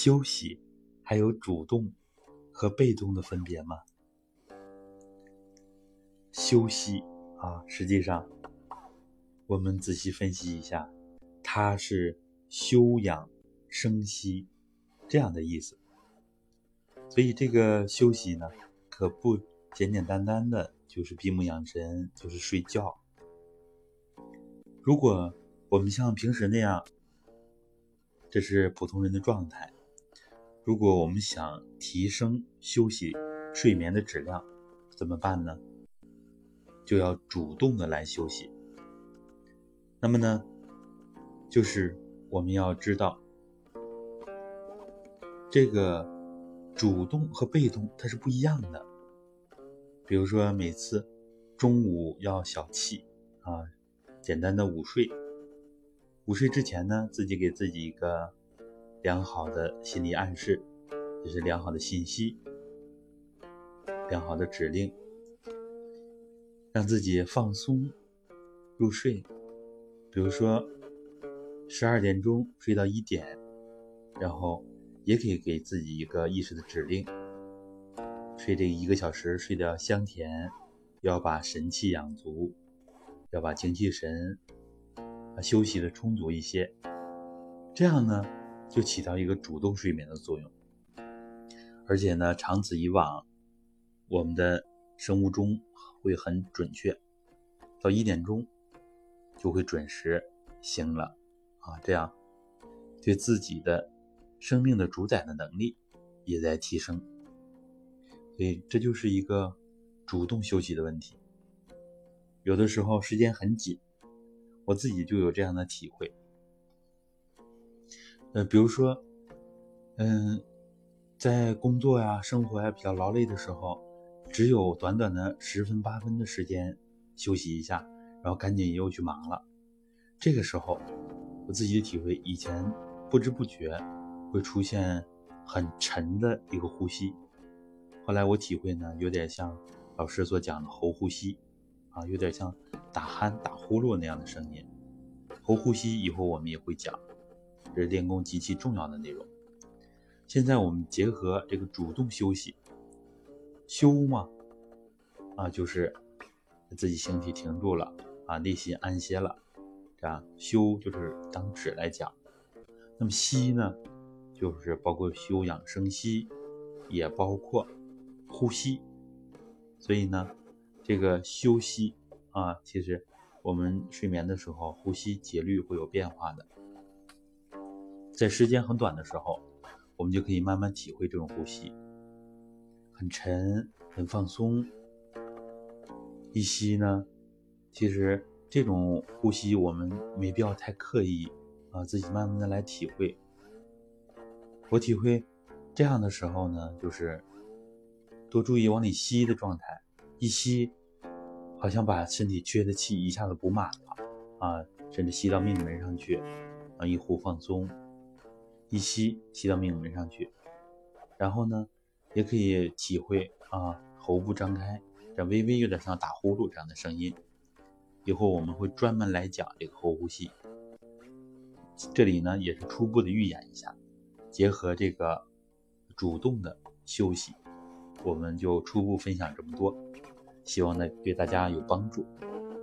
休息还有主动和被动的分别吗？休息啊，实际上我们仔细分析一下，它是休养生息这样的意思。所以这个休息呢，可不简简单单的就是闭目养神，就是睡觉。如果我们像平时那样，这是普通人的状态。如果我们想提升休息、睡眠的质量，怎么办呢？就要主动的来休息。那么呢，就是我们要知道，这个主动和被动它是不一样的。比如说，每次中午要小憩啊，简单的午睡。午睡之前呢，自己给自己一个。良好的心理暗示，就是良好的信息，良好的指令，让自己放松入睡。比如说，十二点钟睡到一点，然后也可以给自己一个意识的指令：睡这一个小时睡得香甜，要把神气养足，要把精气神啊休息的充足一些。这样呢？就起到一个主动睡眠的作用，而且呢，长此以往，我们的生物钟会很准确，到一点钟就会准时醒了啊，这样对自己的生命的主宰的能力也在提升，所以这就是一个主动休息的问题。有的时候时间很紧，我自己就有这样的体会。呃，比如说，嗯，在工作呀、生活呀比较劳累的时候，只有短短的十分八分的时间休息一下，然后赶紧又去忙了。这个时候，我自己体会，以前不知不觉会出现很沉的一个呼吸，后来我体会呢，有点像老师所讲的喉呼吸，啊，有点像打鼾、打呼噜那样的声音。喉呼吸以后我们也会讲。这是练功极其重要的内容。现在我们结合这个主动休息，休嘛，啊，就是自己形体停住了啊，内心安歇了，这样休就是当止来讲。那么息呢，就是包括休养生息，也包括呼吸。所以呢，这个休息啊，其实我们睡眠的时候，呼吸节律会有变化的。在时间很短的时候，我们就可以慢慢体会这种呼吸，很沉，很放松。一吸呢，其实这种呼吸我们没必要太刻意啊，自己慢慢的来体会。我体会这样的时候呢，就是多注意往里吸的状态，一吸好像把身体缺的气一下子补满了啊，甚至吸到命门上去，啊，一呼放松。一吸吸到命门上去，然后呢，也可以体会啊，喉部张开，这微微有点像打呼噜这样的声音。以后我们会专门来讲这个喉呼吸。这里呢也是初步的预演一下，结合这个主动的休息，我们就初步分享这么多，希望呢对大家有帮助。